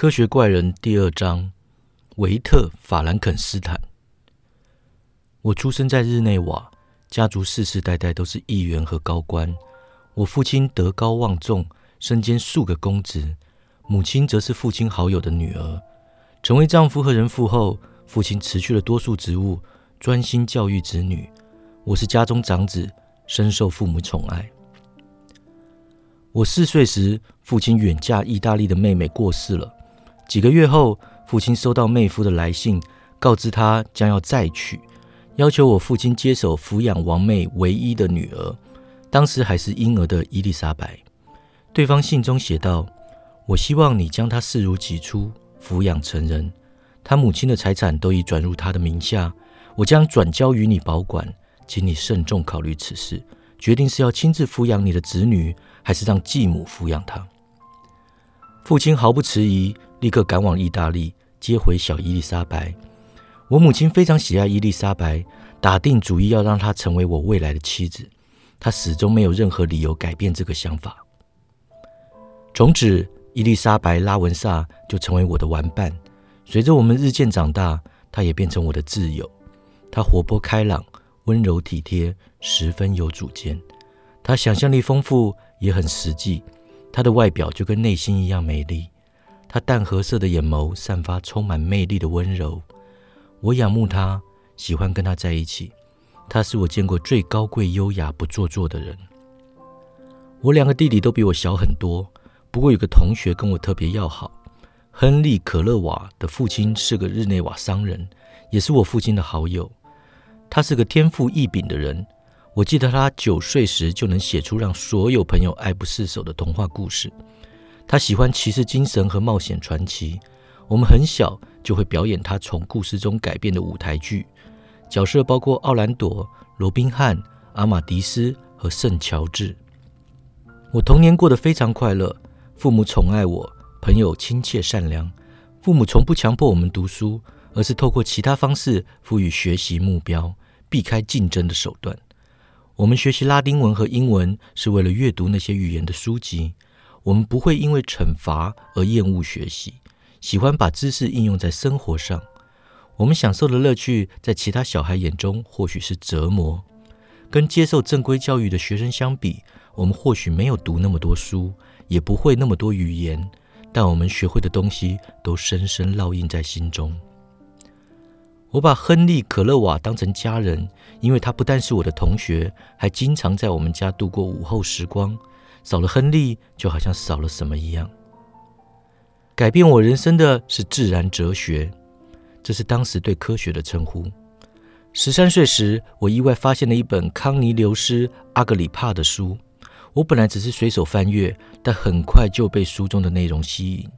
科学怪人第二章：维特·法兰肯斯坦。我出生在日内瓦，家族世世代代都是议员和高官。我父亲德高望重，身兼数个公职；母亲则是父亲好友的女儿。成为丈夫和人父后，父亲辞去了多数职务，专心教育子女。我是家中长子，深受父母宠爱。我四岁时，父亲远嫁意大利的妹妹过世了。几个月后，父亲收到妹夫的来信，告知他将要再娶，要求我父亲接手抚养王妹唯一的女儿，当时还是婴儿的伊丽莎白。对方信中写道：“我希望你将她视如己出，抚养成人。她母亲的财产都已转入她的名下，我将转交于你保管，请你慎重考虑此事，决定是要亲自抚养你的子女，还是让继母抚养她。”父亲毫不迟疑。立刻赶往意大利接回小伊丽莎白。我母亲非常喜爱伊丽莎白，打定主意要让她成为我未来的妻子。她始终没有任何理由改变这个想法。从此，伊丽莎白·拉文萨就成为我的玩伴。随着我们日渐长大，她也变成我的挚友。她活泼开朗，温柔体贴，十分有主见。她想象力丰富，也很实际。她的外表就跟内心一样美丽。他淡褐色的眼眸散发充满魅力的温柔，我仰慕他，喜欢跟他在一起。他是我见过最高贵、优雅、不做作的人。我两个弟弟都比我小很多，不过有个同学跟我特别要好。亨利·可勒瓦的父亲是个日内瓦商人，也是我父亲的好友。他是个天赋异禀的人。我记得他九岁时就能写出让所有朋友爱不释手的童话故事。他喜欢骑士精神和冒险传奇。我们很小就会表演他从故事中改编的舞台剧，角色包括奥兰多、罗宾汉、阿马迪斯和圣乔治。我童年过得非常快乐，父母宠爱我，朋友亲切善良。父母从不强迫我们读书，而是透过其他方式赋予学习目标，避开竞争的手段。我们学习拉丁文和英文是为了阅读那些语言的书籍。我们不会因为惩罚而厌恶学习，喜欢把知识应用在生活上。我们享受的乐趣，在其他小孩眼中或许是折磨。跟接受正规教育的学生相比，我们或许没有读那么多书，也不会那么多语言，但我们学会的东西都深深烙印在心中。我把亨利·可勒瓦当成家人，因为他不但是我的同学，还经常在我们家度过午后时光。少了亨利，就好像少了什么一样。改变我人生的是自然哲学，这是当时对科学的称呼。十三岁时，我意外发现了一本康尼流斯·阿格里帕的书。我本来只是随手翻阅，但很快就被书中的内容吸引。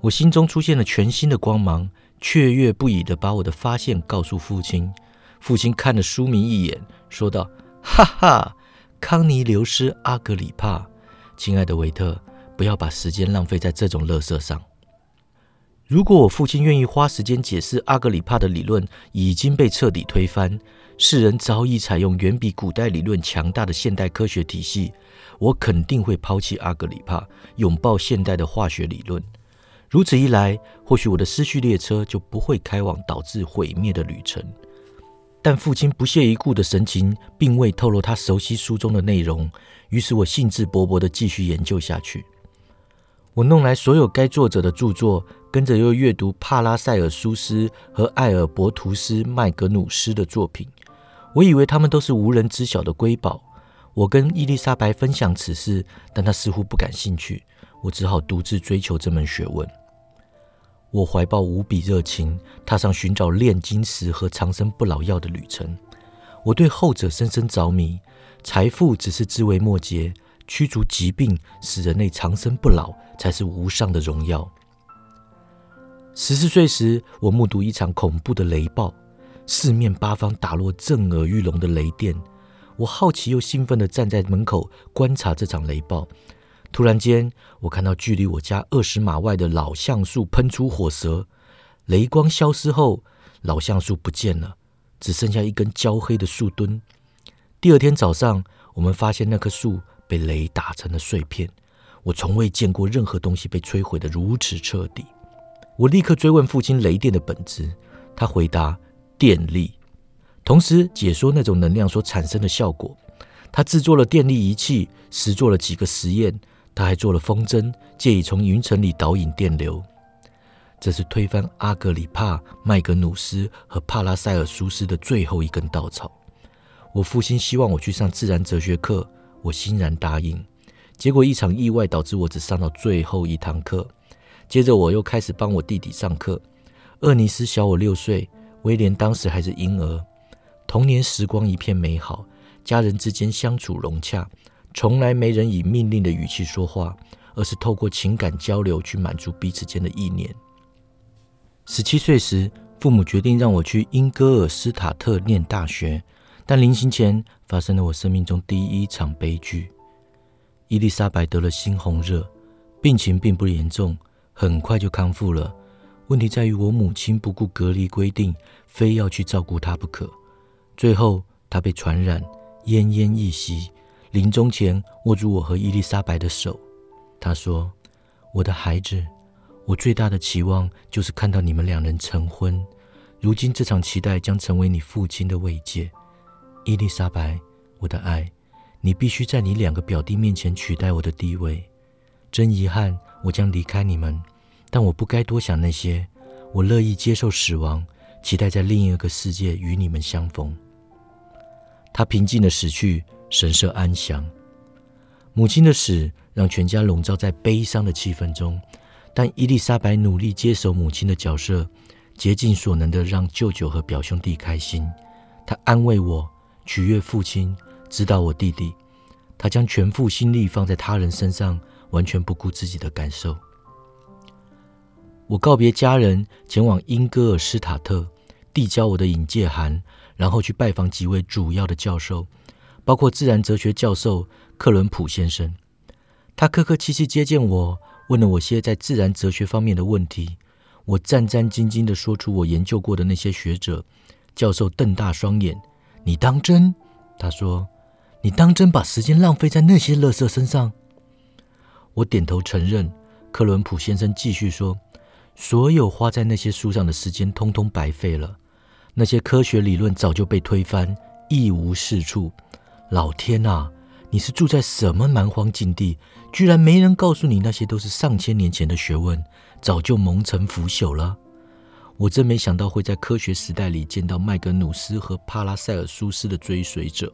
我心中出现了全新的光芒，雀跃不已地把我的发现告诉父亲。父亲看了书名一眼，说道：“哈哈，康尼流斯·阿格里帕。”亲爱的维特，不要把时间浪费在这种垃圾上。如果我父亲愿意花时间解释阿格里帕的理论已经被彻底推翻，世人早已采用远比古代理论强大的现代科学体系，我肯定会抛弃阿格里帕，拥抱现代的化学理论。如此一来，或许我的思绪列车就不会开往导致毁灭的旅程。但父亲不屑一顾的神情，并未透露他熟悉书中的内容。于是我兴致勃勃地继续研究下去。我弄来所有该作者的著作，跟着又阅读帕拉塞尔苏斯和艾尔伯图斯麦格努斯的作品。我以为他们都是无人知晓的瑰宝。我跟伊丽莎白分享此事，但她似乎不感兴趣。我只好独自追求这门学问。我怀抱无比热情，踏上寻找炼金石和长生不老药的旅程。我对后者深深着迷，财富只是枝微末节，驱逐疾病，使人类长生不老，才是无上的荣耀。十四岁时，我目睹一场恐怖的雷暴，四面八方打落震耳欲聋的雷电。我好奇又兴奋地站在门口观察这场雷暴。突然间，我看到距离我家二十码外的老橡树喷出火舌，雷光消失后，老橡树不见了，只剩下一根焦黑的树墩。第二天早上，我们发现那棵树被雷打成了碎片。我从未见过任何东西被摧毁的如此彻底。我立刻追问父亲雷电的本质，他回答电力，同时解说那种能量所产生的效果。他制作了电力仪器，实做了几个实验。他还做了风筝，借以从云层里导引电流。这是推翻阿格里帕、麦格努斯和帕拉塞尔苏斯的最后一根稻草。我父亲希望我去上自然哲学课，我欣然答应。结果一场意外导致我只上到最后一堂课。接着我又开始帮我弟弟上课。厄尼斯小我六岁，威廉当时还是婴儿。童年时光一片美好。家人之间相处融洽，从来没人以命令的语气说话，而是透过情感交流去满足彼此间的意念。十七岁时，父母决定让我去英戈尔斯塔特念大学，但临行前发生了我生命中第一场悲剧。伊丽莎白得了猩红热，病情并不严重，很快就康复了。问题在于我母亲不顾隔离规定，非要去照顾她不可，最后她被传染。奄奄一息，临终前握住我和伊丽莎白的手，他说：“我的孩子，我最大的期望就是看到你们两人成婚。如今这场期待将成为你父亲的慰藉。伊丽莎白，我的爱，你必须在你两个表弟面前取代我的地位。真遗憾，我将离开你们，但我不该多想那些。我乐意接受死亡，期待在另一个世界与你们相逢。”他平静的死去，神色安详。母亲的死让全家笼罩在悲伤的气氛中，但伊丽莎白努力接手母亲的角色，竭尽所能的让舅舅和表兄弟开心。她安慰我，取悦父亲，指导我弟弟。她将全副心力放在他人身上，完全不顾自己的感受。我告别家人，前往英戈尔斯塔特，递交我的引介函。然后去拜访几位主要的教授，包括自然哲学教授克伦普先生。他客客气气接见我，问了我些在自然哲学方面的问题。我战战兢兢地说出我研究过的那些学者。教授瞪大双眼：“你当真？”他说：“你当真把时间浪费在那些垃圾身上？”我点头承认。克伦普先生继续说：“所有花在那些书上的时间，通通白费了。”那些科学理论早就被推翻，一无是处。老天啊，你是住在什么蛮荒境地？居然没人告诉你，那些都是上千年前的学问，早就蒙尘腐朽了。我真没想到会在科学时代里见到麦格努斯和帕拉塞尔苏斯的追随者。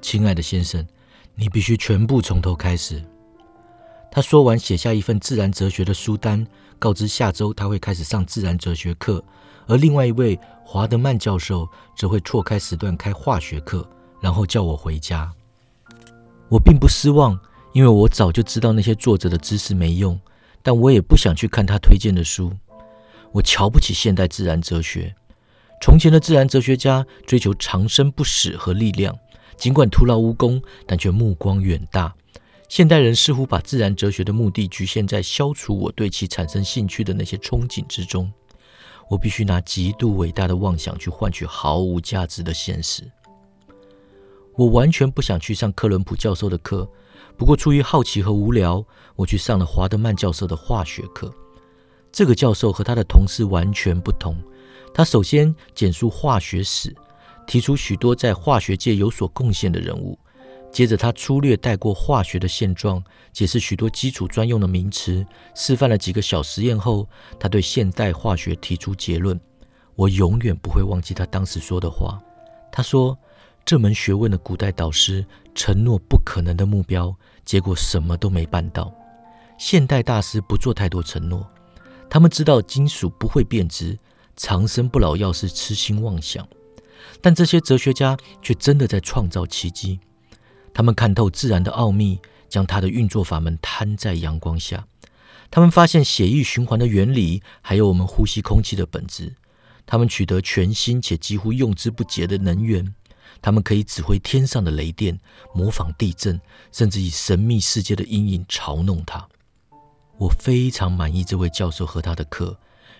亲爱的先生，你必须全部从头开始。他说完，写下一份自然哲学的书单，告知下周他会开始上自然哲学课。而另外一位华德曼教授则会错开时段开化学课，然后叫我回家。我并不失望，因为我早就知道那些作者的知识没用，但我也不想去看他推荐的书。我瞧不起现代自然哲学。从前的自然哲学家追求长生不死和力量，尽管徒劳无功，但却目光远大。现代人似乎把自然哲学的目的局限在消除我对其产生兴趣的那些憧憬之中。我必须拿极度伟大的妄想去换取毫无价值的现实。我完全不想去上克伦普教授的课，不过出于好奇和无聊，我去上了华德曼教授的化学课。这个教授和他的同事完全不同。他首先简述化学史，提出许多在化学界有所贡献的人物。接着，他粗略带过化学的现状，解释许多基础专用的名词，示范了几个小实验后，他对现代化学提出结论。我永远不会忘记他当时说的话。他说：“这门学问的古代导师承诺不可能的目标，结果什么都没办到。现代大师不做太多承诺，他们知道金属不会变质，长生不老药是痴心妄想。但这些哲学家却真的在创造奇迹。”他们看透自然的奥秘，将它的运作法门摊在阳光下。他们发现血液循环的原理，还有我们呼吸空气的本质。他们取得全新且几乎用之不竭的能源。他们可以指挥天上的雷电，模仿地震，甚至以神秘世界的阴影嘲弄它。我非常满意这位教授和他的课，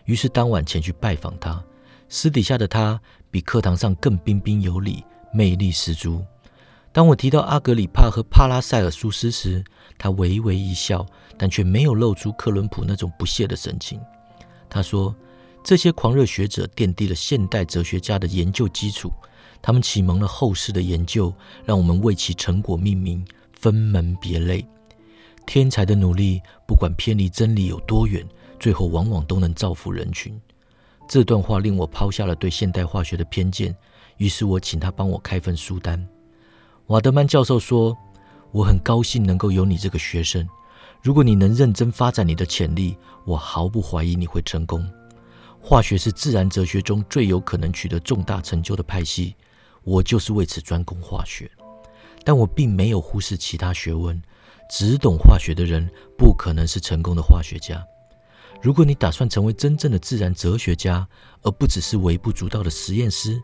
于是当晚前去拜访他。私底下的他比课堂上更彬彬有礼，魅力十足。当我提到阿格里帕和帕拉塞尔苏斯时，他微微一笑，但却没有露出克伦普那种不屑的神情。他说：“这些狂热学者奠定了现代哲学家的研究基础，他们启蒙了后世的研究，让我们为其成果命名，分门别类。天才的努力，不管偏离真理有多远，最后往往都能造福人群。”这段话令我抛下了对现代化学的偏见，于是我请他帮我开份书单。瓦德曼教授说：“我很高兴能够有你这个学生。如果你能认真发展你的潜力，我毫不怀疑你会成功。化学是自然哲学中最有可能取得重大成就的派系，我就是为此专攻化学。但我并没有忽视其他学问。只懂化学的人不可能是成功的化学家。如果你打算成为真正的自然哲学家，而不只是微不足道的实验师，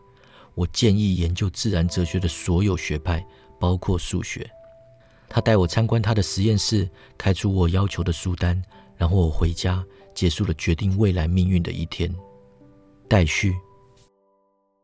我建议研究自然哲学的所有学派，包括数学。”他带我参观他的实验室，开出我要求的书单，然后我回家，结束了决定未来命运的一天。待续。